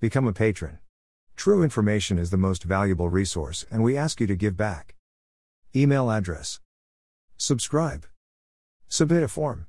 Become a patron. True information is the most valuable resource, and we ask you to give back. Email address. Subscribe. Submit a form.